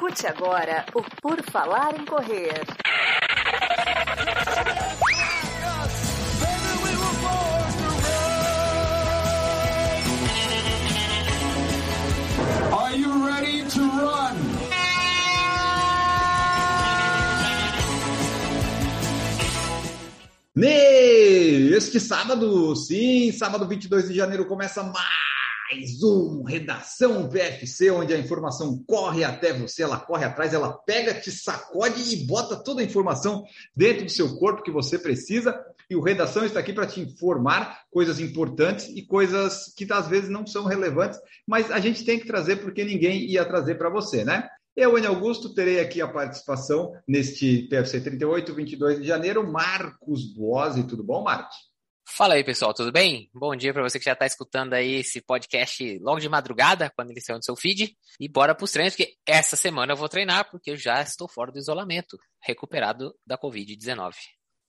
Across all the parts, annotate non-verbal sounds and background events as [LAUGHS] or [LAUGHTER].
Escute agora o Por Falar em Correr. Are you ready to run? Neste sábado, sim, sábado 22 de janeiro, começa mais um Redação PFC, onde a informação corre até você, ela corre atrás, ela pega, te sacode e bota toda a informação dentro do seu corpo que você precisa. E o Redação está aqui para te informar coisas importantes e coisas que às vezes não são relevantes, mas a gente tem que trazer porque ninguém ia trazer para você, né? Eu, Enio Augusto, terei aqui a participação neste PFC 38, 22 de janeiro. Marcos Boazzi, tudo bom, Marcos? Fala aí, pessoal, tudo bem? Bom dia para você que já está escutando aí esse podcast logo de madrugada, quando ele saiu no seu feed. E bora para os treinos, porque essa semana eu vou treinar, porque eu já estou fora do isolamento, recuperado da Covid-19.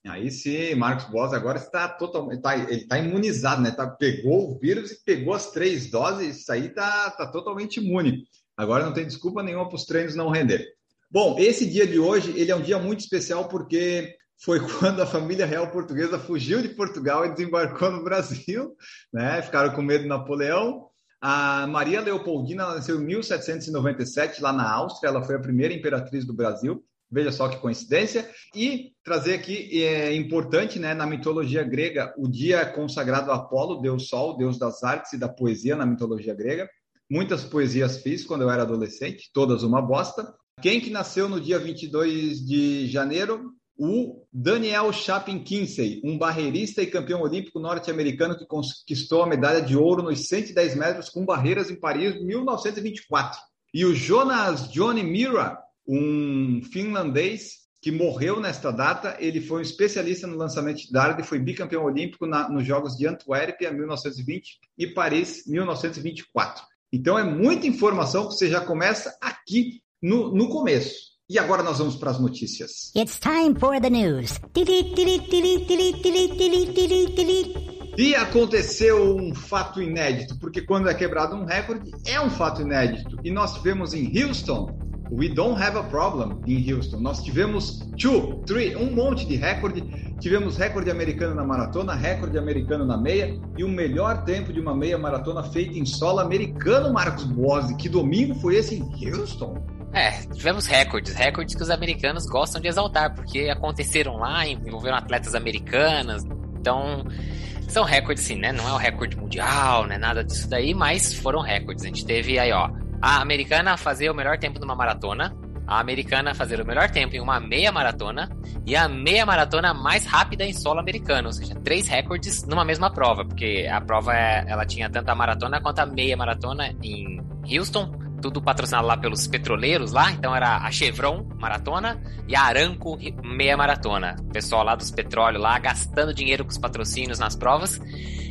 Aí sim, Marcos Boas agora está totalmente, tá, ele está imunizado, né? Tá, pegou o vírus e pegou as três doses, isso aí está tá totalmente imune. Agora não tem desculpa nenhuma para os treinos não render. Bom, esse dia de hoje ele é um dia muito especial porque foi quando a família real portuguesa fugiu de Portugal e desembarcou no Brasil, né? Ficaram com medo de Napoleão. A Maria Leopoldina nasceu em 1797 lá na Áustria, ela foi a primeira imperatriz do Brasil. Veja só que coincidência. E trazer aqui é importante, né, na mitologia grega, o dia consagrado a Apolo, deus Sol, deus das artes e da poesia na mitologia grega. Muitas poesias fiz quando eu era adolescente, todas uma bosta. Quem que nasceu no dia 22 de janeiro? O Daniel Chapin Kinsey, um barreirista e campeão olímpico norte-americano que conquistou a medalha de ouro nos 110 metros com barreiras em Paris em 1924. E o Jonas Johnny Mira, um finlandês que morreu nesta data. Ele foi um especialista no lançamento de dardo e foi bicampeão olímpico na, nos Jogos de Antuérpia, 1920, e Paris, 1924. Então é muita informação que você já começa aqui no, no começo. E agora nós vamos para as notícias. It's time for the news. E aconteceu um fato inédito, porque quando é quebrado um recorde, é um fato inédito. E nós tivemos em Houston, we don't have a problem em Houston. Nós tivemos two, three, um monte de recorde. Tivemos recorde americano na maratona, recorde americano na meia e o melhor tempo de uma meia maratona feita em solo americano, Marcos Bose. Que domingo foi esse em Houston? É, tivemos recordes, recordes que os americanos gostam de exaltar, porque aconteceram lá, envolveram atletas americanas, então são recordes sim, né? Não é o recorde mundial, né? Nada disso daí, mas foram recordes. A gente teve aí, ó, a americana fazer o melhor tempo numa maratona, a americana fazer o melhor tempo em uma meia maratona e a meia maratona mais rápida em solo americano, ou seja, três recordes numa mesma prova, porque a prova é, ela tinha tanto a maratona quanto a meia maratona em Houston, tudo patrocinado lá pelos petroleiros lá, então era a Chevron maratona e a Aranco meia maratona. O pessoal lá dos petróleos lá gastando dinheiro com os patrocínios nas provas.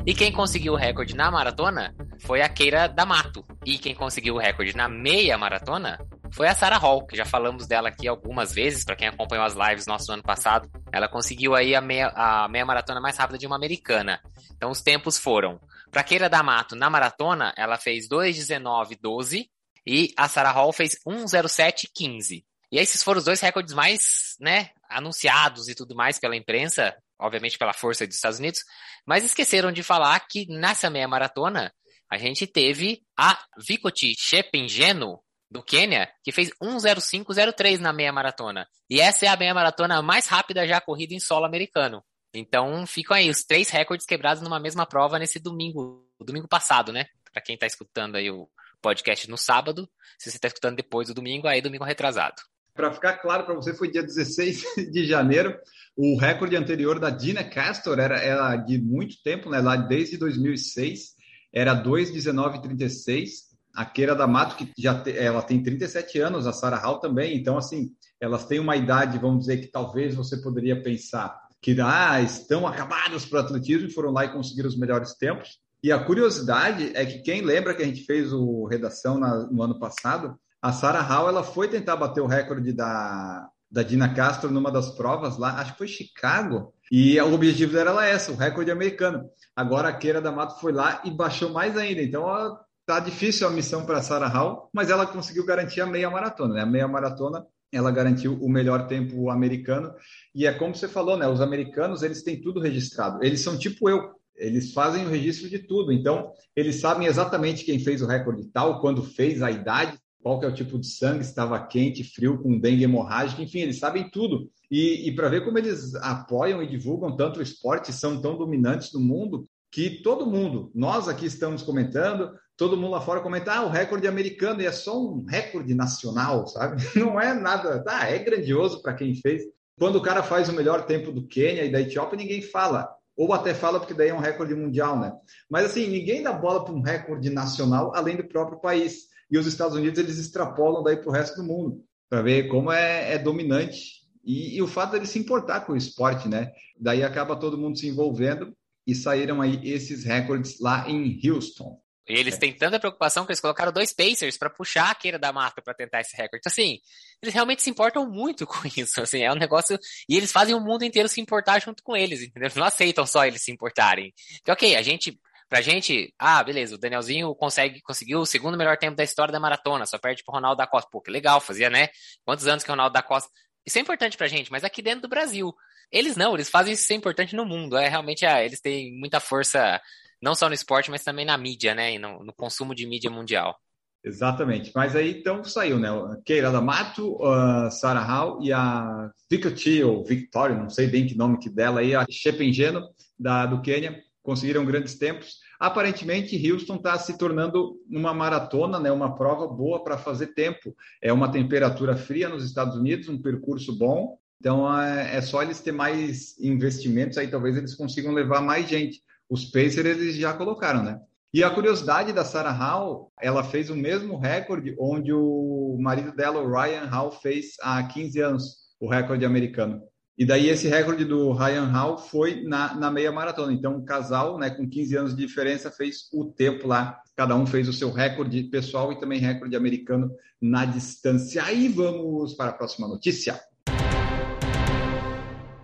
E quem conseguiu o recorde na maratona foi a Keira D'Amato. E quem conseguiu o recorde na meia maratona foi a Sarah Hall, que já falamos dela aqui algumas vezes, para quem acompanhou as lives nosso ano passado. Ela conseguiu aí a meia, a meia maratona mais rápida de uma americana. Então os tempos foram. Para Keira D'Amato, na maratona, ela fez 2:19:12 e a Sarah Hall fez 1:07:15. E esses foram os dois recordes mais, né, anunciados e tudo mais pela imprensa, obviamente pela força dos Estados Unidos, mas esqueceram de falar que nessa meia maratona a gente teve a Vikoti Chepengeno, do Quênia, que fez 1:05:03 na meia maratona. E essa é a meia maratona mais rápida já corrida em solo americano. Então ficam aí os três recordes quebrados numa mesma prova nesse domingo, domingo passado, né? Para quem está escutando aí o podcast no sábado, se você está escutando depois do domingo, aí domingo retrasado. Para ficar claro para você, foi dia 16 [LAUGHS] de janeiro. O recorde anterior da Dina Castor era, era de muito tempo, né? Lá desde 2006, era 2:19:36 a Keira da Mato, que já te, ela tem 37 anos, a Sarah Hall também, então, assim, elas têm uma idade, vamos dizer, que talvez você poderia pensar que ah, estão acabadas para o atletismo e foram lá e conseguiram os melhores tempos. E a curiosidade é que quem lembra que a gente fez o redação na, no ano passado, a Sarah Hall ela foi tentar bater o recorde da, da Dina Castro numa das provas lá, acho que foi Chicago, e o objetivo dela era essa, o recorde americano. Agora a Keira da Mato foi lá e baixou mais ainda, então ela tá difícil a missão para Sarah Hall, mas ela conseguiu garantir a meia maratona, né? A meia maratona ela garantiu o melhor tempo americano e é como você falou, né? Os americanos eles têm tudo registrado. Eles são tipo eu, eles fazem o registro de tudo. Então eles sabem exatamente quem fez o recorde tal, quando fez, a idade, qual é o tipo de sangue, estava quente, frio, com dengue hemorrágica, enfim, eles sabem tudo. E, e para ver como eles apoiam e divulgam tanto o esporte, são tão dominantes no mundo, que todo mundo, nós aqui estamos comentando, todo mundo lá fora comenta, ah, o recorde americano, e é só um recorde nacional, sabe? [LAUGHS] Não é nada, tá, é grandioso para quem fez. Quando o cara faz o melhor tempo do Quênia e da Etiópia, ninguém fala. Ou até fala porque daí é um recorde mundial, né? Mas assim, ninguém dá bola para um recorde nacional além do próprio país. E os Estados Unidos, eles extrapolam daí para o resto do mundo, para ver como é, é dominante. E, e o fato de se importar com o esporte, né? Daí acaba todo mundo se envolvendo e saíram aí esses recordes lá em Houston. E eles é. têm tanta preocupação que eles colocaram dois Pacers para puxar a queira da marca para tentar esse recorde. Então, assim, eles realmente se importam muito [LAUGHS] com isso. Assim, é um negócio. E eles fazem o mundo inteiro se importar junto com eles, entendeu? Eles não aceitam só eles se importarem. Então, ok, a gente. Pra gente, ah, beleza, o Danielzinho consegue, conseguiu o segundo melhor tempo da história da maratona, só perde pro Ronaldo da Costa. Pô, que legal, fazia, né? Quantos anos que o Ronaldo da Costa. Isso é importante pra gente, mas aqui dentro do Brasil. Eles não, eles fazem isso ser importante no mundo. É realmente, ah, eles têm muita força, não só no esporte, mas também na mídia, né? E no, no consumo de mídia mundial. Exatamente. Mas aí então saiu, né? Keira da Mato, uh, Sarah Hall e a Victoria, ou Victoria, não sei bem que nome que dela aí, a Shepengeno, da do Quênia, conseguiram grandes tempos. Aparentemente, Houston está se tornando uma maratona, né? Uma prova boa para fazer tempo. É uma temperatura fria nos Estados Unidos, um percurso bom então é, é só eles ter mais investimentos, aí talvez eles consigam levar mais gente. Os Pacers eles já colocaram, né? E a curiosidade da Sarah Hall, ela fez o mesmo recorde onde o marido dela, o Ryan Hall, fez há 15 anos, o recorde americano. E daí esse recorde do Ryan Hall foi na, na meia maratona. Então o casal, né, com 15 anos de diferença, fez o tempo lá. Cada um fez o seu recorde pessoal e também recorde americano na distância. Aí vamos para a próxima notícia.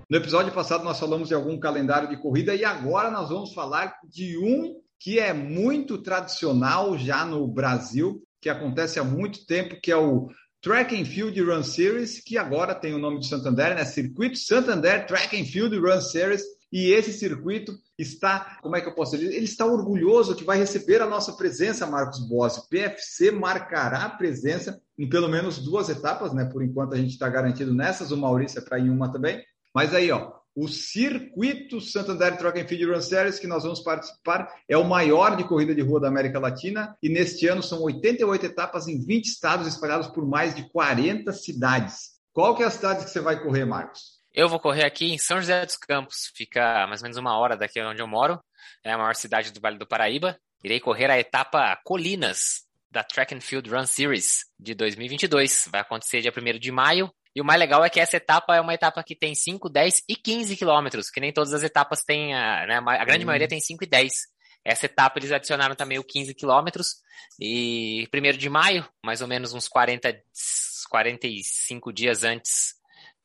No episódio passado nós falamos de algum calendário de corrida e agora nós vamos falar de um que é muito tradicional já no Brasil, que acontece há muito tempo, que é o Track and Field Run Series, que agora tem o nome de Santander, né? Circuito Santander Track and Field Run Series. E esse circuito está, como é que eu posso dizer? Ele está orgulhoso que vai receber a nossa presença, Marcos Bossi. PFC marcará a presença em pelo menos duas etapas, né? Por enquanto a gente está garantido nessas, o Maurício é para ir em uma também. Mas aí, ó, o circuito Santander Track and Field Run Series que nós vamos participar é o maior de corrida de rua da América Latina e neste ano são 88 etapas em 20 estados espalhados por mais de 40 cidades. Qual que é a cidade que você vai correr, Marcos? Eu vou correr aqui em São José dos Campos, fica mais ou menos uma hora daqui onde eu moro, é a maior cidade do Vale do Paraíba. Irei correr a etapa Colinas da Track and Field Run Series de 2022. Vai acontecer dia 1 de maio e o mais legal é que essa etapa é uma etapa que tem 5, 10 e 15 quilômetros, que nem todas as etapas têm, a, né, a grande uhum. maioria tem 5 e 10. Essa etapa eles adicionaram também o 15 quilômetros. E primeiro de maio, mais ou menos uns 40, 45 dias antes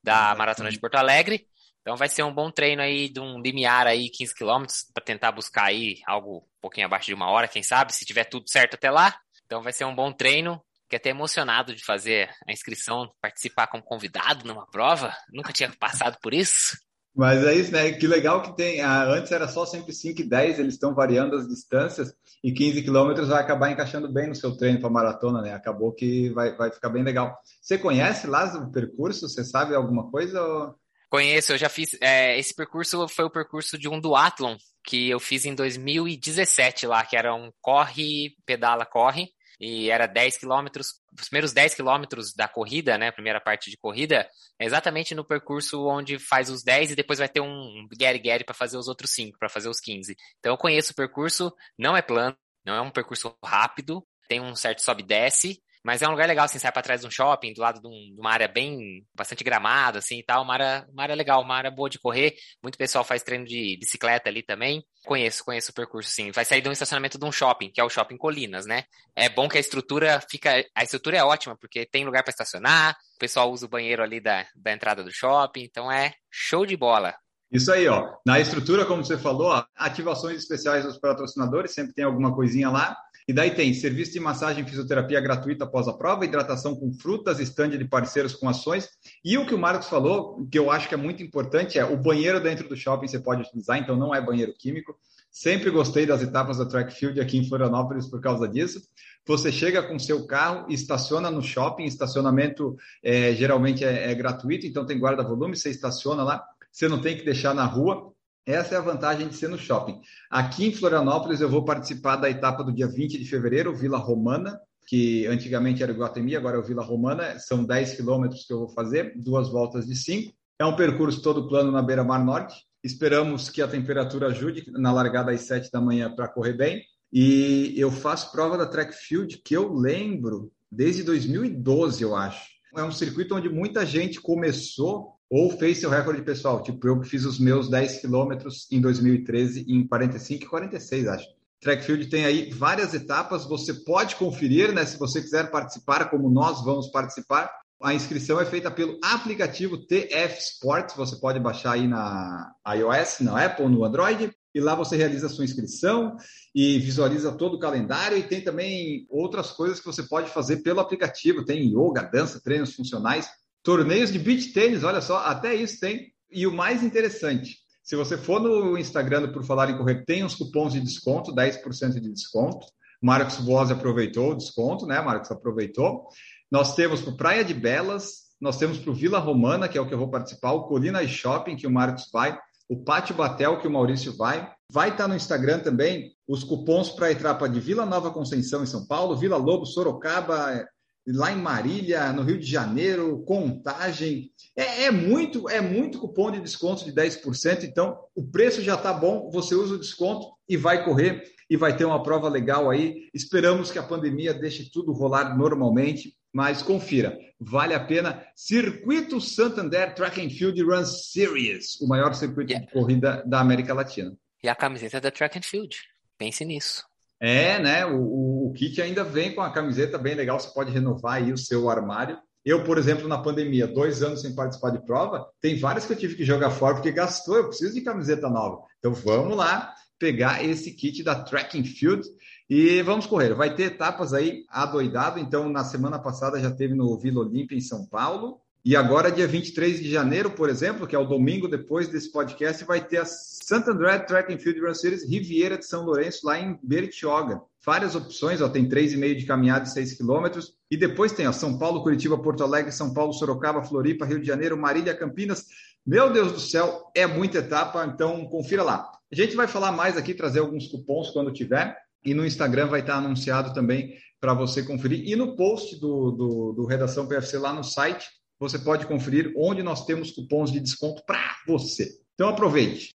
da uhum. Maratona de Porto Alegre. Então vai ser um bom treino aí de um limiar aí 15 quilômetros para tentar buscar aí algo um pouquinho abaixo de uma hora, quem sabe, se tiver tudo certo até lá. Então vai ser um bom treino Fiquei até emocionado de fazer a inscrição, participar como convidado numa prova. Nunca tinha passado por isso. Mas é isso, né? Que legal que tem. Ah, antes era só sempre 5 e 10, eles estão variando as distâncias e 15 quilômetros vai acabar encaixando bem no seu treino para maratona, né? Acabou que vai, vai ficar bem legal. Você conhece lá o percurso? Você sabe alguma coisa? Ou... Conheço, eu já fiz. É, esse percurso foi o percurso de um duatlon que eu fiz em 2017 lá, que era um corre, pedala, corre e era 10 quilômetros, os primeiros 10 quilômetros da corrida, né, primeira parte de corrida, é exatamente no percurso onde faz os 10 e depois vai ter um Gary-Gary para fazer os outros 5, para fazer os 15. Então eu conheço o percurso, não é plano, não é um percurso rápido, tem um certo sobe e desce, mas é um lugar legal, assim, sai pra trás de um shopping, do lado de, um, de uma área bem, bastante gramada, assim, e tal, uma área, uma área legal, uma área boa de correr, muito pessoal faz treino de bicicleta ali também, conheço, conheço o percurso, sim, vai sair de um estacionamento de um shopping, que é o Shopping Colinas, né, é bom que a estrutura fica, a estrutura é ótima, porque tem lugar para estacionar, o pessoal usa o banheiro ali da, da entrada do shopping, então é show de bola, isso aí, ó. Na estrutura, como você falou, ativações especiais dos patrocinadores, sempre tem alguma coisinha lá. E daí tem serviço de massagem e fisioterapia gratuita após a prova, hidratação com frutas, estande de parceiros com ações. E o que o Marcos falou, que eu acho que é muito importante, é o banheiro dentro do shopping você pode utilizar, então não é banheiro químico. Sempre gostei das etapas da track field aqui em Florianópolis por causa disso. Você chega com seu carro, estaciona no shopping, estacionamento é, geralmente é, é gratuito, então tem guarda-volume, você estaciona lá, você não tem que deixar na rua. Essa é a vantagem de ser no shopping. Aqui em Florianópolis, eu vou participar da etapa do dia 20 de fevereiro, Vila Romana, que antigamente era o Guatemi, agora é o Vila Romana. São 10 quilômetros que eu vou fazer, duas voltas de 5. É um percurso todo plano na beira-mar norte. Esperamos que a temperatura ajude na largada às 7 da manhã para correr bem. E eu faço prova da track field que eu lembro desde 2012, eu acho. É um circuito onde muita gente começou ou fez seu recorde pessoal, tipo eu que fiz os meus 10 quilômetros em 2013 em 45 e 46, acho. Track Field tem aí várias etapas, você pode conferir, né? Se você quiser participar, como nós vamos participar, a inscrição é feita pelo aplicativo TF Sports, você pode baixar aí na iOS, na Apple, no Android, e lá você realiza a sua inscrição e visualiza todo o calendário e tem também outras coisas que você pode fazer pelo aplicativo, tem yoga, dança, treinos funcionais, Torneios de beach tênis, olha só, até isso tem. E o mais interessante, se você for no Instagram Por Falar em Correr, tem uns cupons de desconto, 10% de desconto. Marcos Boas aproveitou o desconto, né? Marcos aproveitou. Nós temos para Praia de Belas, nós temos para o Vila Romana, que é o que eu vou participar, o Colina Shopping, que o Marcos vai, o Pátio Batel, que o Maurício vai. Vai estar no Instagram também os cupons para a etapa de Vila Nova Conceição, em São Paulo, Vila Lobo, Sorocaba, lá em Marília, no Rio de Janeiro, Contagem. É, é, muito, é muito cupom de desconto de 10%. Então, o preço já está bom, você usa o desconto e vai correr e vai ter uma prova legal aí. Esperamos que a pandemia deixe tudo rolar normalmente, mas confira, vale a pena. Circuito Santander Track and Field Run Series, o maior circuito yeah. de corrida da América Latina. E a camiseta da Track and Field. Pense nisso. É, né? O, o, kit ainda vem com a camiseta bem legal, você pode renovar aí o seu armário. Eu, por exemplo, na pandemia, dois anos sem participar de prova, tem várias que eu tive que jogar fora porque gastou, eu preciso de camiseta nova. Então vamos lá pegar esse kit da Tracking Field e vamos correr. Vai ter etapas aí adoidado, então na semana passada já teve no Vila Olímpia em São Paulo, e agora, dia 23 de janeiro, por exemplo, que é o domingo depois desse podcast, vai ter a Santander Track and Field Run Series Riviera de São Lourenço, lá em Bertioga. Várias opções, ó, tem 3,5 de caminhada e 6 quilômetros. E depois tem ó, São Paulo, Curitiba, Porto Alegre, São Paulo, Sorocaba, Floripa, Rio de Janeiro, Marília, Campinas. Meu Deus do céu, é muita etapa, então confira lá. A gente vai falar mais aqui, trazer alguns cupons quando tiver. E no Instagram vai estar anunciado também para você conferir. E no post do, do, do Redação PFC lá no site, você pode conferir onde nós temos cupons de desconto para você. Então aproveite.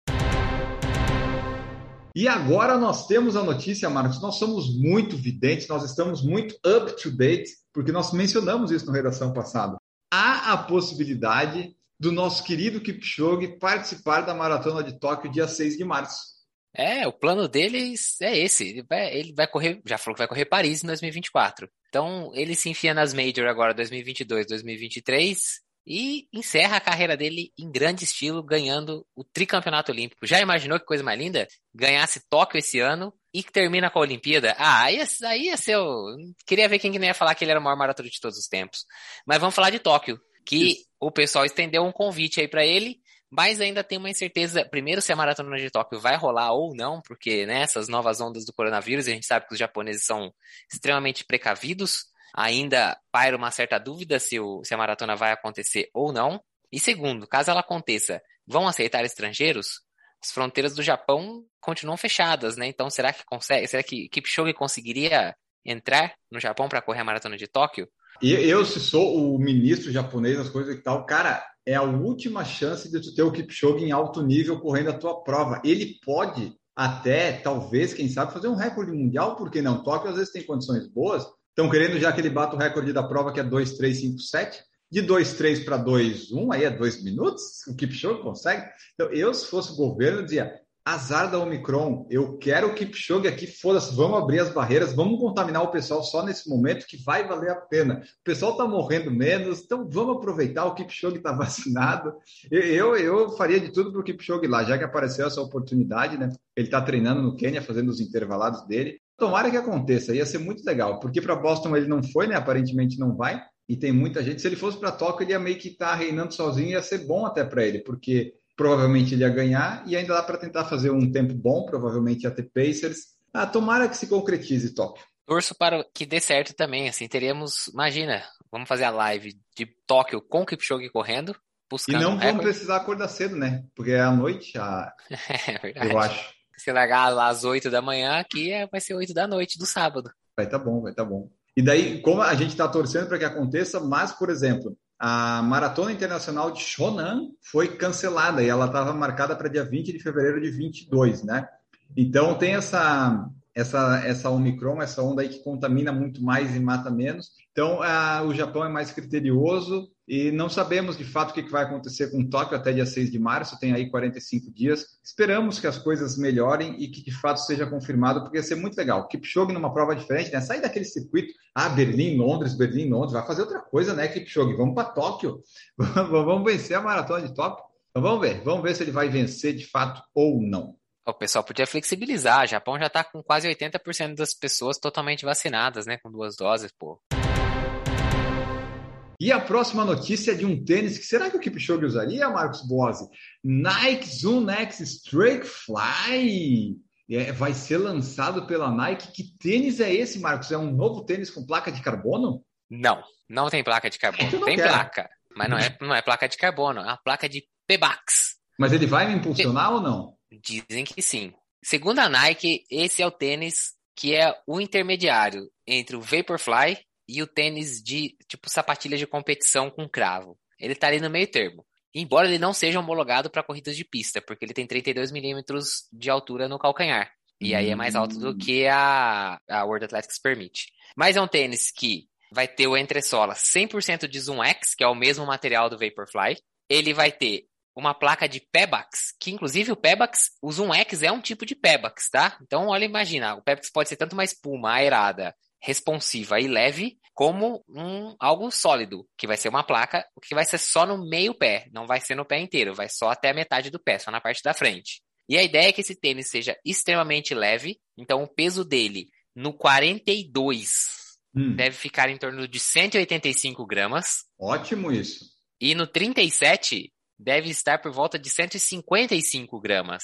E agora nós temos a notícia, Marcos. Nós somos muito videntes, nós estamos muito up to date, porque nós mencionamos isso na redação passada. Há a possibilidade do nosso querido Kipchoge participar da maratona de Tóquio dia 6 de março. É, o plano deles é esse. Ele vai, ele vai correr, já falou que vai correr Paris em 2024. Então, ele se enfia nas Major agora 2022, 2023 e encerra a carreira dele em grande estilo, ganhando o tricampeonato olímpico. Já imaginou que coisa mais linda? Ganhasse Tóquio esse ano e que termina com a Olimpíada? Ah, aí, aí ia ser o... Queria ver quem que não ia falar que ele era o maior maratona de todos os tempos. Mas vamos falar de Tóquio, que Isso. o pessoal estendeu um convite aí para ele mas ainda tem uma incerteza, primeiro, se a maratona de Tóquio vai rolar ou não, porque nessas né, novas ondas do coronavírus, a gente sabe que os japoneses são extremamente precavidos, ainda paira uma certa dúvida se, o, se a maratona vai acontecer ou não. E segundo, caso ela aconteça, vão aceitar estrangeiros? As fronteiras do Japão continuam fechadas, né? Então, será que consegue, será que Kipchoge conseguiria entrar no Japão para correr a maratona de Tóquio? Eu, se sou o ministro japonês, as coisas e tal, cara, é a última chance de tu ter o Kipchoge em alto nível correndo a tua prova. Ele pode até, talvez, quem sabe, fazer um recorde mundial, porque não? Tóquio às vezes tem condições boas. Estão querendo já que ele bata o recorde da prova, que é 2,357. De 2,3 para 2,1, aí é 2 minutos, o Kipchoge consegue. Então, eu, se fosse o governo, dizia, azar da Omicron, eu quero o Kipchoge aqui, foda-se, vamos abrir as barreiras, vamos contaminar o pessoal só nesse momento que vai valer a pena. O pessoal está morrendo menos, então vamos aproveitar, o Kipchoge está [LAUGHS] vacinado. Eu, eu faria de tudo para o Kipchoge lá, já que apareceu essa oportunidade, né? Ele está treinando no Quênia, fazendo os intervalados dele. Tomara que aconteça, ia ser muito legal, porque para Boston ele não foi, né? Aparentemente não vai, e tem muita gente. Se ele fosse para Tóquio, ele ia meio que estar tá reinando sozinho, ia ser bom até para ele, porque provavelmente ele ia ganhar e ainda dá para tentar fazer um tempo bom, provavelmente ia ter Pacers. Ah, tomara que se concretize Tóquio. Torço para que dê certo também, assim, teríamos, imagina, vamos fazer a live de Tóquio com o Kipchoge correndo, buscando E não um vamos precisar acordar cedo, né? Porque é à noite, a... [LAUGHS] é verdade. eu acho. Se largar lá às 8 da manhã, aqui é, vai ser 8 da noite do sábado. Vai tá bom, vai tá bom. E daí, como a gente está torcendo para que aconteça, mas, por exemplo, a Maratona Internacional de Shonan foi cancelada e ela estava marcada para dia 20 de fevereiro de 22, né? Então tem essa essa, essa Omicron, essa onda aí que contamina muito mais e mata menos. Então, a, o Japão é mais criterioso e não sabemos de fato o que, vai acontecer com Tóquio até dia 6 de março, tem aí 45 dias. Esperamos que as coisas melhorem e que de fato seja confirmado, porque ia ser muito legal. Kipchoge numa prova diferente, né? Sair daquele circuito, ah, Berlim, Londres, Berlim, Londres, vai fazer outra coisa, né, Kipchoge? Vamos para Tóquio, [LAUGHS] vamos vencer a maratona de Tóquio. Então vamos ver, vamos ver se ele vai vencer de fato ou não. O pessoal podia flexibilizar. O Japão já está com quase 80% das pessoas totalmente vacinadas, né? Com duas doses, pô. E a próxima notícia é de um tênis que será que o Kipchoge usaria, Marcos Bose? Nike Zoom X Strike Fly. É, vai ser lançado pela Nike. Que tênis é esse, Marcos? É um novo tênis com placa de carbono? Não, não tem placa de carbono. É tem quero. placa, mas não é, não é placa de carbono, é uma placa de Pebax. Mas ele vai me impulsionar ou não? Dizem que sim. Segundo a Nike, esse é o tênis que é o intermediário entre o Vaporfly e o tênis de tipo sapatilha de competição com cravo. Ele está ali no meio termo. Embora ele não seja homologado para corridas de pista, porque ele tem 32 milímetros de altura no calcanhar. E aí é mais alto do que a, a World Athletics permite. Mas é um tênis que vai ter o entressola 100% de Zoom X, que é o mesmo material do Vaporfly. Ele vai ter uma placa de Pebax, que inclusive o Pebax, o Zoom X é um tipo de Pebax, tá? Então, olha, imagina, o Pebax pode ser tanto uma espuma aerada, responsiva e leve, como um algo sólido, que vai ser uma placa que vai ser só no meio pé, não vai ser no pé inteiro, vai só até a metade do pé, só na parte da frente. E a ideia é que esse tênis seja extremamente leve, então o peso dele no 42 hum. deve ficar em torno de 185 gramas. Ótimo isso. E no 37 deve estar por volta de 155 gramas.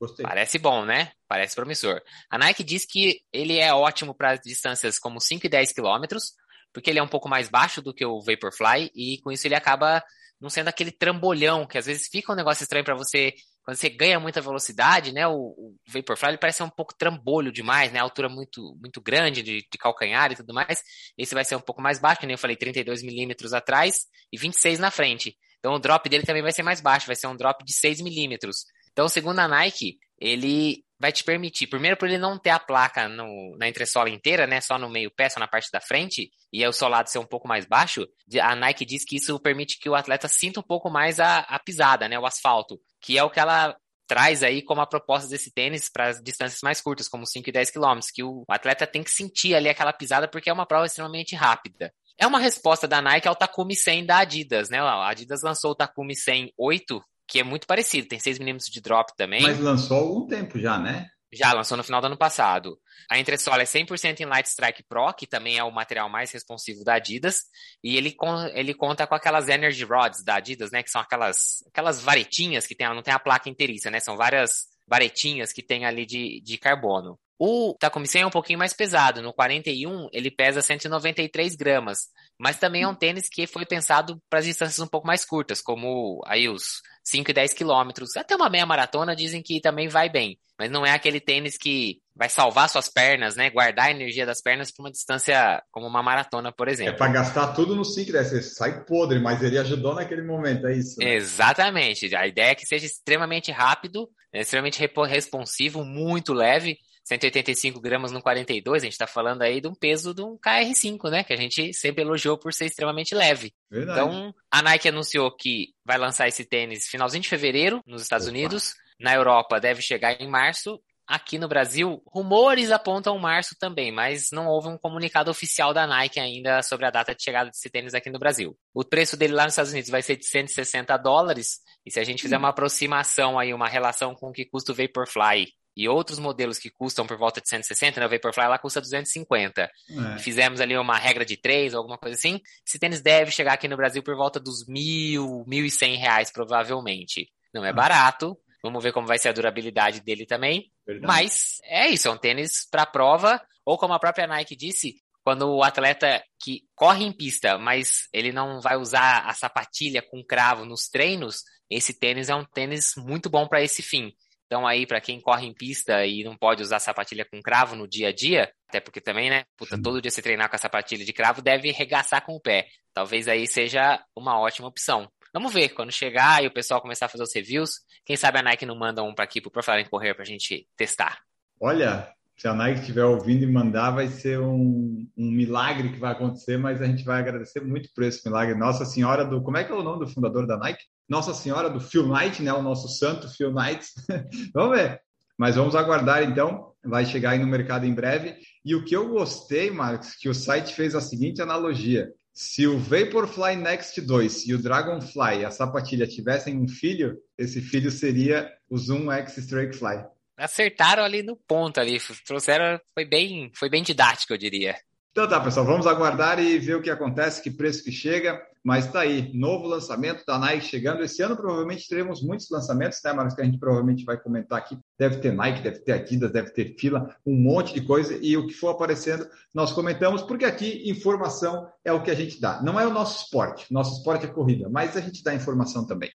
Gostei. Parece bom, né? Parece promissor. A Nike diz que ele é ótimo para distâncias como 5 e 10 quilômetros, porque ele é um pouco mais baixo do que o Vaporfly e com isso ele acaba não sendo aquele trambolhão, que às vezes fica um negócio estranho para você, quando você ganha muita velocidade, né? O, o Vaporfly ele parece um pouco trambolho demais, né? A altura muito, muito grande de, de calcanhar e tudo mais. Esse vai ser um pouco mais baixo, nem eu falei, 32 milímetros atrás e 26 na frente. Então o drop dele também vai ser mais baixo, vai ser um drop de 6 milímetros. Então, segundo a Nike, ele vai te permitir, primeiro por ele não ter a placa no, na entressola inteira, né, só no meio pé, só na parte da frente, e o solado ser um pouco mais baixo, a Nike diz que isso permite que o atleta sinta um pouco mais a, a pisada, né, o asfalto, que é o que ela traz aí como a proposta desse tênis para distâncias mais curtas, como 5 e 10 quilômetros, que o atleta tem que sentir ali aquela pisada porque é uma prova extremamente rápida. É uma resposta da Nike ao Takumi 100 da Adidas, né? A Adidas lançou o Takumi 100 8, que é muito parecido, tem 6mm de drop também. Mas lançou há algum tempo já, né? Já, lançou no final do ano passado. A entressola é 100% em Light Strike Pro, que também é o material mais responsivo da Adidas. E ele, ele conta com aquelas Energy Rods da Adidas, né? Que são aquelas, aquelas varetinhas que tem, não tem a placa inteiriça, né? São várias varetinhas que tem ali de, de carbono. O Takumi 100 é um pouquinho mais pesado. No 41, ele pesa 193 gramas. Mas também é um tênis que foi pensado para as distâncias um pouco mais curtas, como aí os 5 e 10 quilômetros. Até uma meia maratona dizem que também vai bem. Mas não é aquele tênis que vai salvar suas pernas, né? Guardar a energia das pernas para uma distância como uma maratona, por exemplo. É para gastar tudo no 5 e 10. Você sai podre, mas ele ajudou naquele momento, é isso? Né? Exatamente. A ideia é que seja extremamente rápido, extremamente responsivo, muito leve 185 gramas no 42, a gente está falando aí de um peso de um KR5, né? Que a gente sempre elogiou por ser extremamente leve. Verdade. Então, a Nike anunciou que vai lançar esse tênis finalzinho de fevereiro nos Estados Opa. Unidos. Na Europa deve chegar em março. Aqui no Brasil, rumores apontam março também, mas não houve um comunicado oficial da Nike ainda sobre a data de chegada desse tênis aqui no Brasil. O preço dele lá nos Estados Unidos vai ser de 160 dólares, e se a gente fizer uma aproximação aí, uma relação com o que custa o Vaporfly e outros modelos que custam por volta de 160, né? O Vaporfly lá custa 250. É. Fizemos ali uma regra de 3 ou alguma coisa assim. Esse tênis deve chegar aqui no Brasil por volta dos mil, mil e cem reais, provavelmente. Não é ah. barato. Vamos ver como vai ser a durabilidade dele também. Verdade. Mas é isso, é um tênis para prova, ou como a própria Nike disse, quando o atleta que corre em pista, mas ele não vai usar a sapatilha com cravo nos treinos, esse tênis é um tênis muito bom para esse fim. Então aí para quem corre em pista e não pode usar sapatilha com cravo no dia a dia, até porque também, né, puta, todo dia você treinar com a sapatilha de cravo deve regaçar com o pé. Talvez aí seja uma ótima opção. Vamos ver, quando chegar e o pessoal começar a fazer os reviews, quem sabe a Nike não manda um para aqui pro Falar em Correr pra gente testar. Olha, se a Nike estiver ouvindo e mandar, vai ser um, um, milagre que vai acontecer, mas a gente vai agradecer muito por esse milagre. Nossa Senhora do. Como é que é o nome do fundador da Nike? Nossa Senhora do Phil Knight, né? O nosso santo Phil Knight. [LAUGHS] vamos ver. Mas vamos aguardar então. Vai chegar aí no mercado em breve. E o que eu gostei, Marcos, que o site fez a seguinte analogia. Se o Vaporfly Next 2 e o Dragonfly, a sapatilha, tivessem um filho, esse filho seria o Zoom X Strakefly acertaram ali no ponto ali, trouxeram, foi bem, foi bem didático, eu diria. Então tá, pessoal, vamos aguardar e ver o que acontece, que preço que chega. Mas tá aí, novo lançamento da Nike chegando. Esse ano provavelmente teremos muitos lançamentos, né, Marcos? Que a gente provavelmente vai comentar aqui. Deve ter Nike, deve ter Adidas, deve ter fila, um monte de coisa. E o que for aparecendo, nós comentamos, porque aqui informação é o que a gente dá. Não é o nosso esporte, nosso esporte é corrida, mas a gente dá informação também.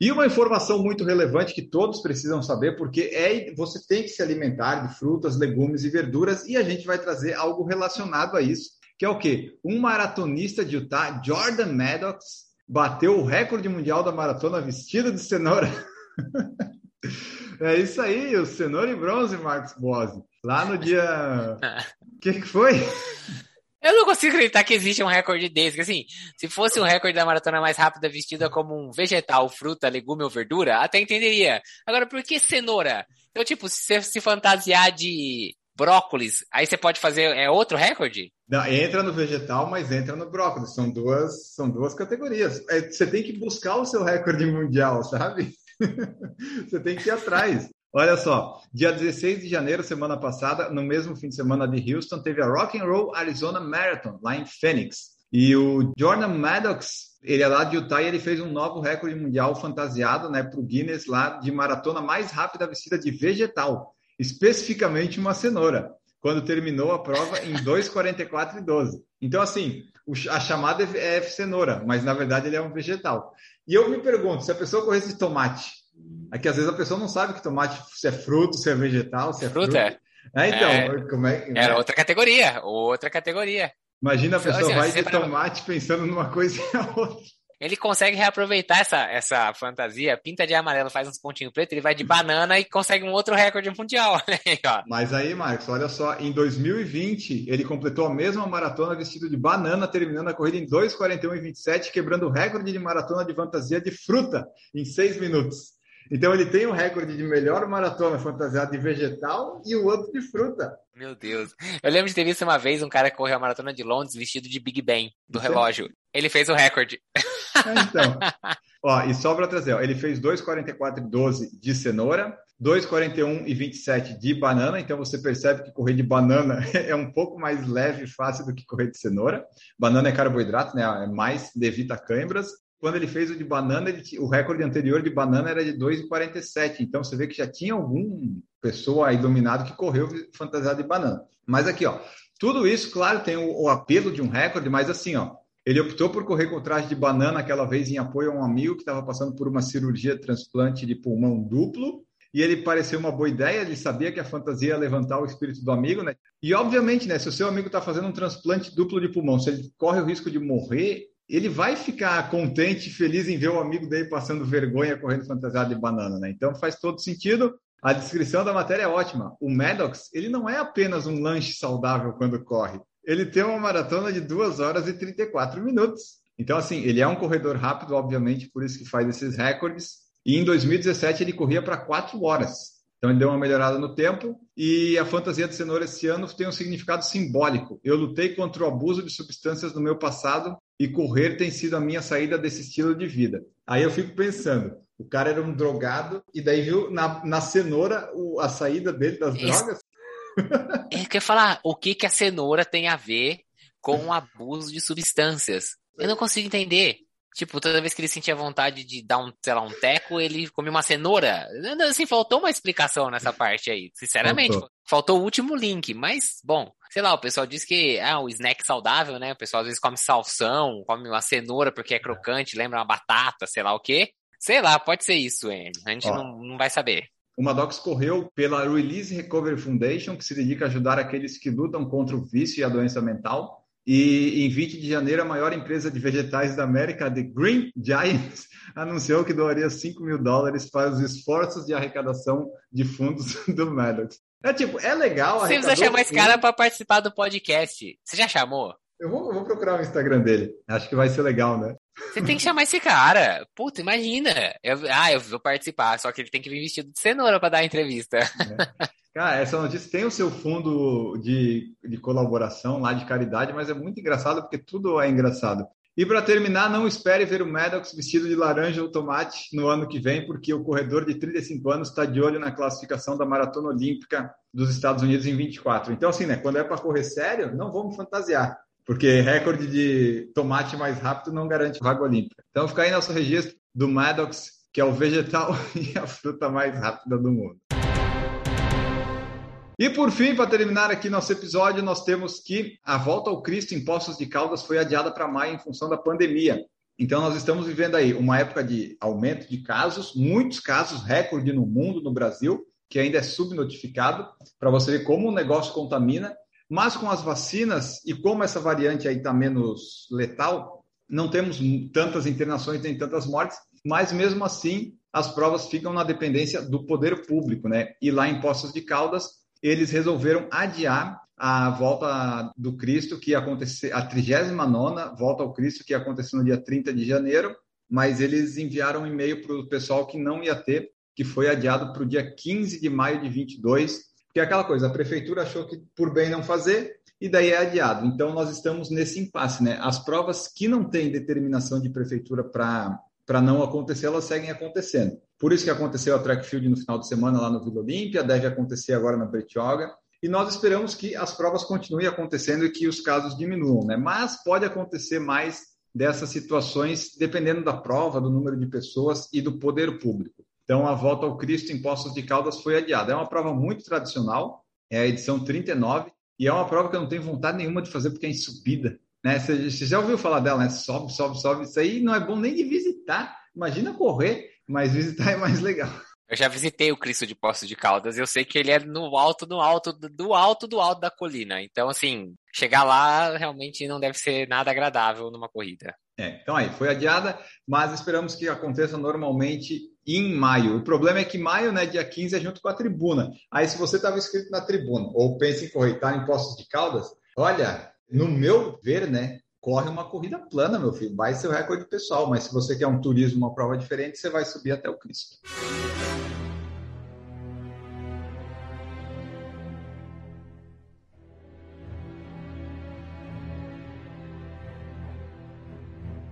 E uma informação muito relevante que todos precisam saber, porque é você tem que se alimentar de frutas, legumes e verduras, e a gente vai trazer algo relacionado a isso, que é o quê? Um maratonista de Utah, Jordan Maddox, bateu o recorde mundial da maratona vestido de cenoura. [LAUGHS] é isso aí, o cenoura e bronze, Marcos Bose. Lá no dia. O [LAUGHS] que, que foi? Eu não consigo acreditar que existe um recorde desse. Que, assim, se fosse um recorde da maratona mais rápida vestida como um vegetal, fruta, legume ou verdura, até entenderia. Agora, por que cenoura? Então, tipo, se você se fantasiar de brócolis, aí você pode fazer é outro recorde? Não, entra no vegetal, mas entra no brócolis. São duas, são duas categorias. É, você tem que buscar o seu recorde mundial, sabe? [LAUGHS] você tem que ir atrás. Olha só, dia 16 de janeiro, semana passada, no mesmo fim de semana de Houston, teve a Rock and Roll Arizona Marathon, lá em Phoenix. E o Jordan Maddox, ele é lá de Utah e ele fez um novo recorde mundial fantasiado né, para o Guinness lá de maratona mais rápida vestida de vegetal, especificamente uma cenoura, quando terminou a prova em [LAUGHS] 2,44 e 12. Então, assim, a chamada é cenoura, mas na verdade ele é um vegetal. E eu me pergunto, se a pessoa corresse de tomate, é que às vezes a pessoa não sabe que tomate se é fruto, se é vegetal, se é fruta. Fruto. É, então, é, como é, Era outra categoria, outra categoria. Imagina a pessoa assim, vai de tomate pensando numa coisa e a outra. Ele consegue reaproveitar essa, essa fantasia, pinta de amarelo, faz uns pontinhos pretos, ele vai de banana e consegue um outro recorde mundial. [LAUGHS] Né? Mas aí, Marcos, olha só, em 2020 ele completou a mesma maratona vestido de banana, terminando a corrida em 2,41 e 27, quebrando o recorde de maratona de fantasia de fruta em 6 minutos. Então ele tem o um recorde de melhor maratona fantasiado de vegetal e o outro de fruta. Meu Deus. Eu lembro de ter visto uma vez um cara que correu a maratona de Londres vestido de Big Ben, do relógio. Ele fez o recorde. É, então. [LAUGHS] ó, e só para trazer, ó, ele fez 2,44,12 de cenoura, 2,41 e 27 de banana, então você percebe que correr de banana [LAUGHS] é um pouco mais leve e fácil do que correr de cenoura. Banana é carboidrato, né? É mais, evita câimbras quando ele fez o de banana, ele, o recorde anterior de banana era de 2,47. Então você vê que já tinha algum pessoa iluminado que correu fantasiado de banana. Mas aqui, ó, tudo isso, claro, tem o, o, apelo de um recorde, mas assim, ó, ele optou por correr com traje de banana aquela vez em apoio a um amigo que estava passando por uma cirurgia de transplante de pulmão duplo. E ele pareceu uma boa ideia, ele sabia que a fantasia ia levantar o espírito do amigo, né? E obviamente, né, se o seu amigo está fazendo um transplante duplo de pulmão, se ele corre o risco de morrer, ele vai ficar contente feliz em ver o amigo dele passando vergonha correndo fantasiado de banana, né? Então faz todo sentido. A descrição da matéria é ótima. O Maddox, ele não é apenas um lanche saudável quando corre. Ele tem uma maratona de 2 horas e 34 minutos. Então, assim, ele é um corredor rápido, obviamente, por isso que faz esses recordes. E em 2017 ele corria para 4 horas. Então ele deu uma melhorada no tempo e a fantasia de cenoura esse ano tem um significado simbólico. Eu lutei contra o abuso de substâncias no meu passado e correr tem sido a minha saída desse estilo de vida. Aí eu fico pensando, o cara era um drogado e daí viu na, na cenoura o, a saída dele das Esse... drogas? É, quer falar, o que, que a cenoura tem a ver com o abuso de substâncias? Eu não consigo entender. Tipo, toda vez que ele sentia vontade de dar um, sei lá, um teco, ele comia uma cenoura. Assim, faltou uma explicação nessa parte aí. Sinceramente, faltou. faltou o último link. Mas, bom, sei lá, o pessoal diz que ah, o snack saudável, né? O pessoal às vezes come salsão, come uma cenoura porque é crocante, lembra uma batata, sei lá o quê. Sei lá, pode ser isso, hein? A gente não, não vai saber. O Maddox correu pela Release Recovery Foundation, que se dedica a ajudar aqueles que lutam contra o vício e a doença mental. E em 20 de janeiro, a maior empresa de vegetais da América, The Green Giants, [LAUGHS] anunciou que doaria 5 mil dólares para os esforços de arrecadação de fundos [LAUGHS] do Maddox. É tipo, é legal. Você precisa chamar esse cara para participar do podcast. Você já chamou? Eu vou, vou, procurar o Instagram dele. Acho que vai ser legal, né? Você tem que chamar esse cara. Puta, imagina. Eu, ah, eu vou participar, só que ele tem que vir vestido de cenoura para dar a entrevista. É. [LAUGHS] Cara, essa notícia tem o seu fundo de, de colaboração lá de caridade, mas é muito engraçado porque tudo é engraçado. E para terminar, não espere ver o Maddox vestido de laranja ou tomate no ano que vem, porque o corredor de 35 anos está de olho na classificação da Maratona Olímpica dos Estados Unidos em 24. Então, assim, né, quando é para correr sério, não vamos fantasiar, porque recorde de tomate mais rápido não garante vaga olímpica. Então, fica aí nosso registro do Maddox, que é o vegetal [LAUGHS] e a fruta mais rápida do mundo. E por fim, para terminar aqui nosso episódio, nós temos que a volta ao Cristo em Poços de Caldas foi adiada para maio em função da pandemia. Então, nós estamos vivendo aí uma época de aumento de casos, muitos casos, recorde no mundo, no Brasil, que ainda é subnotificado, para você ver como o negócio contamina. Mas com as vacinas e como essa variante aí está menos letal, não temos tantas internações nem tantas mortes, mas mesmo assim as provas ficam na dependência do poder público, né? E lá em Poços de Caldas, eles resolveram adiar a volta do Cristo, que ia acontecer, a 39 volta ao Cristo, que ia acontecer no dia 30 de janeiro, mas eles enviaram um e-mail para o pessoal que não ia ter, que foi adiado para o dia 15 de maio de 22, que é aquela coisa, a prefeitura achou que por bem não fazer, e daí é adiado. Então, nós estamos nesse impasse, né? As provas que não têm determinação de prefeitura para não acontecer, elas seguem acontecendo. Por isso que aconteceu a track field no final de semana lá no Vila Olímpia, deve acontecer agora na Bertioga. E nós esperamos que as provas continuem acontecendo e que os casos diminuam, né? Mas pode acontecer mais dessas situações dependendo da prova, do número de pessoas e do poder público. Então, a volta ao Cristo em Poços de Caldas foi adiada. É uma prova muito tradicional, é a edição 39, e é uma prova que eu não tenho vontade nenhuma de fazer porque é em subida. Né? Você, já ouviu falar dela, né? Sobe, sobe, sobe. Isso aí não é bom nem de visitar. Imagina correr, mas visitar é mais legal. Eu já visitei o Cristo de Poços de Caldas eu sei que ele é no alto, no alto, do alto do alto da colina. Então, assim, chegar lá realmente não deve ser nada agradável numa corrida. É, então aí, foi adiada, mas esperamos que aconteça normalmente em maio. O problema é que maio, né, dia 15, é junto com a tribuna. Aí, se você estava inscrito na tribuna ou pensa em correr, tá em Poços de Caldas, olha, no meu ver, né, corre uma corrida plana, meu filho. Vai ser o recorde pessoal, mas se você quer um turismo, uma prova diferente, você vai subir até o Cristo.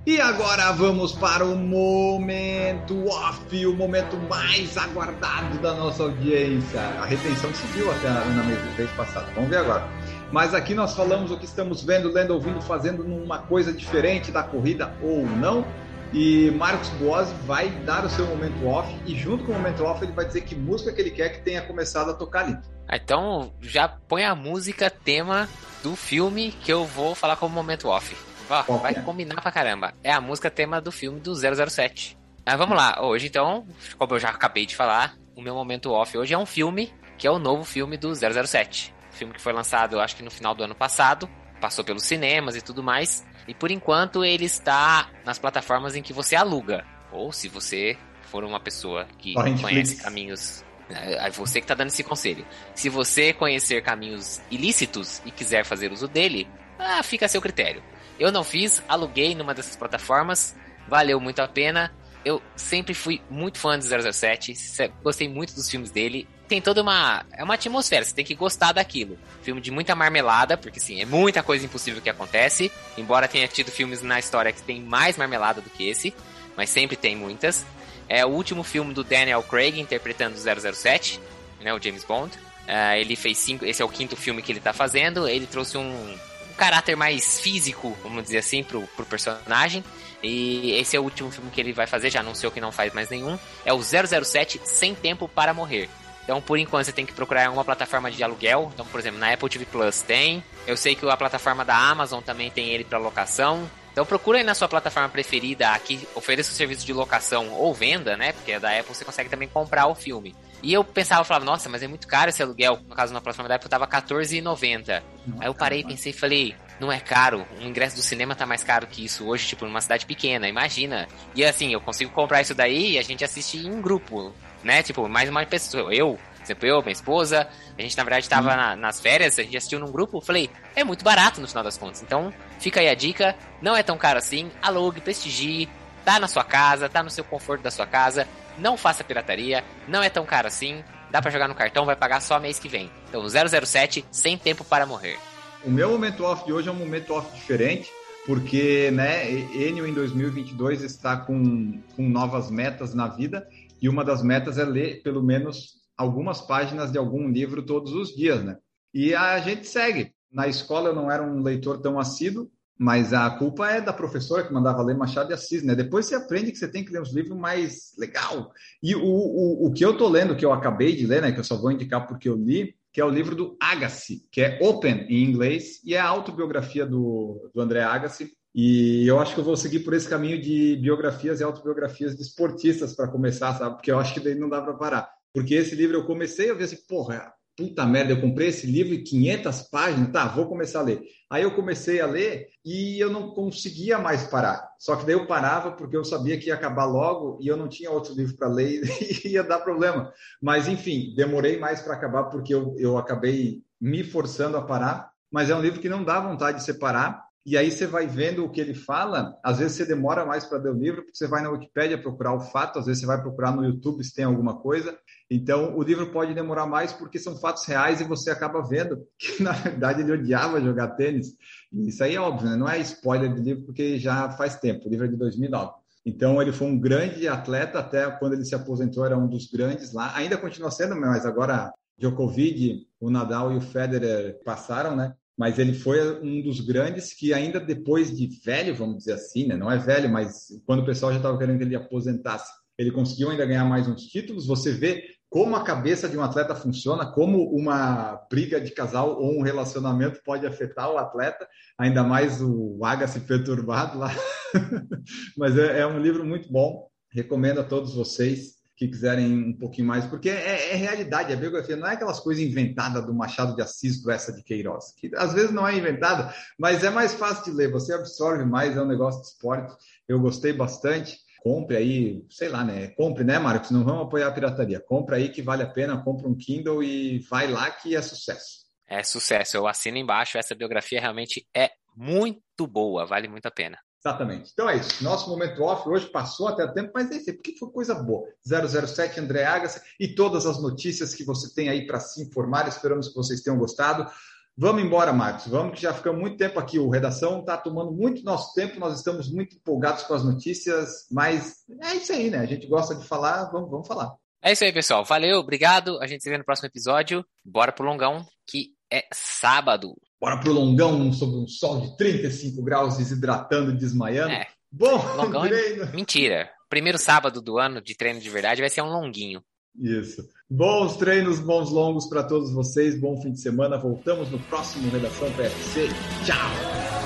E agora vamos para o momento off, o momento mais aguardado da nossa audiência. A retenção subiu até na vez passada. Vamos ver agora. Mas aqui nós falamos o que estamos vendo, lendo, ouvindo, fazendo numa coisa diferente da corrida ou não. E Marcos Boas vai dar o seu momento off e junto com o momento off ele vai dizer que música que ele quer que tenha começado a tocar ali. Ah, então já põe a música tema do filme que eu vou falar como momento off. Ó, vai é? combinar pra caramba. É a música tema do filme do 007. Mas vamos lá, hoje então, como eu já acabei de falar, o meu momento off hoje é um filme que é o novo filme do 007 filme que foi lançado, acho que no final do ano passado, passou pelos cinemas e tudo mais. E por enquanto ele está nas plataformas em que você aluga. Ou se você for uma pessoa que conhece caminhos. É, é você que está dando esse conselho. Se você conhecer caminhos ilícitos e quiser fazer uso dele, ah, fica a seu critério. Eu não fiz, aluguei numa dessas plataformas, valeu muito a pena. Eu sempre fui muito fã de 007, gostei muito dos filmes dele. Tem toda uma. É uma atmosfera, você tem que gostar daquilo. Filme de muita marmelada, porque sim, é muita coisa impossível que acontece. Embora tenha tido filmes na história que tem mais marmelada do que esse, mas sempre tem muitas. É o último filme do Daniel Craig interpretando o 007, né, o James Bond. Uh, ele fez cinco. Esse é o quinto filme que ele tá fazendo. Ele trouxe um, um caráter mais físico, vamos dizer assim, pro, pro personagem. E esse é o último filme que ele vai fazer, já anunciou que não faz mais nenhum. É o 007 Sem Tempo para Morrer. Então, por enquanto, você tem que procurar alguma plataforma de aluguel. Então, por exemplo, na Apple TV Plus tem. Eu sei que a plataforma da Amazon também tem ele para locação. Então procura aí na sua plataforma preferida que ofereça o serviço de locação ou venda, né? Porque é da Apple você consegue também comprar o filme. E eu pensava, eu falava, nossa, mas é muito caro esse aluguel. No caso, na plataforma da Apple tava R$14,90. Aí eu parei e pensei e falei, não é caro. O ingresso do cinema tá mais caro que isso hoje, tipo, numa cidade pequena, imagina. E assim, eu consigo comprar isso daí e a gente assiste em grupo né? Tipo, mais uma pessoa. Eu, exemplo, eu, minha esposa, a gente na verdade tava na, nas férias, a gente assistiu num grupo, falei, é muito barato no final das contas. Então, fica aí a dica, não é tão caro assim, alugue, prestigie, tá na sua casa, tá no seu conforto da sua casa, não faça pirataria, não é tão caro assim, dá para jogar no cartão, vai pagar só mês que vem. Então, 007, sem tempo para morrer. O meu momento off de hoje é um momento off diferente, porque, né, Enio em 2022 está com, com novas metas na vida e uma das metas é ler pelo menos algumas páginas de algum livro todos os dias, né? E a gente segue. Na escola eu não era um leitor tão assíduo, mas a culpa é da professora que mandava ler Machado de Assis, né? Depois você aprende que você tem que ler uns livros mais legal. E o, o, o que eu tô lendo, que eu acabei de ler, né? Que eu só vou indicar porque eu li, que é o livro do Agassi, que é Open em inglês, e é a autobiografia do, do André Agassi. E eu acho que eu vou seguir por esse caminho de biografias e autobiografias de esportistas para começar, sabe? Porque eu acho que daí não dá para parar. Porque esse livro eu comecei, eu vi assim, porra, puta merda, eu comprei esse livro em 500 páginas, tá, vou começar a ler. Aí eu comecei a ler e eu não conseguia mais parar. Só que daí eu parava porque eu sabia que ia acabar logo e eu não tinha outro livro para ler [LAUGHS] e ia dar problema. Mas enfim, demorei mais para acabar porque eu, eu acabei me forçando a parar. Mas é um livro que não dá vontade de separar e aí você vai vendo o que ele fala, às vezes você demora mais para ler o livro, porque você vai na Wikipédia procurar o fato, às vezes você vai procurar no YouTube se tem alguma coisa. Então, o livro pode demorar mais porque são fatos reais e você acaba vendo [LAUGHS] que, na verdade, ele odiava jogar tênis. E isso aí é óbvio, né? não é spoiler do livro, porque já faz tempo, o livro é de 2009. Então, ele foi um grande atleta, até quando ele se aposentou, era um dos grandes lá. Ainda continua sendo, mas agora Djokovic, o Nadal e o Federer passaram, né? Mas ele foi um dos grandes que ainda depois de velho, vamos dizer assim, né? não é velho, mas quando o pessoal já estava querendo que ele aposentasse, ele conseguiu ainda ganhar mais uns títulos. Você vê como a cabeça de um atleta funciona, como uma briga de casal ou um relacionamento pode afetar o atleta, ainda mais o Agassi perturbado lá. [LAUGHS] mas é, é um livro muito bom, recomendo a todos vocês que quiserem um pouquinho mais, porque é, é realidade, a biografia não é aquelas coisas inventadas do Machado de Assis, do essa de Queiroz, que às vezes não é inventada, mas é mais fácil de ler, você absorve mais, é um negócio de esporte, eu gostei bastante, compre aí, sei lá, né, compre, né, Marcos, não vamos apoiar a pirataria, compre aí que vale a pena, compre um Kindle e vai lá que é sucesso. É sucesso, eu assino embaixo, essa biografia realmente é muito boa, vale muito a pena. Exatamente. Então é isso. Nosso momento off hoje passou até o tempo, mas é isso, porque foi coisa boa. 007 André Agassi e todas as notícias que você tem aí para se informar. Esperamos que vocês tenham gostado. Vamos embora, Marcos. Vamos que já ficamos muito tempo aqui. O Redação está tomando muito nosso tempo. Nós estamos muito empolgados com as notícias, mas é isso aí, né? A gente gosta de falar, vamos, vamos falar. É isso aí, pessoal. Valeu, obrigado. A gente se vê no próximo episódio. Bora pro longão, que é sábado. Bora pro longão sob um sol de 35 graus, desidratando, desmaiando. É. Bom, longão [LAUGHS] é treino. É... Mentira. Primeiro sábado do ano de treino de verdade vai ser um longuinho. Isso. Bons treinos, bons longos para todos vocês. Bom fim de semana. Voltamos no próximo Redação PFC. Tchau!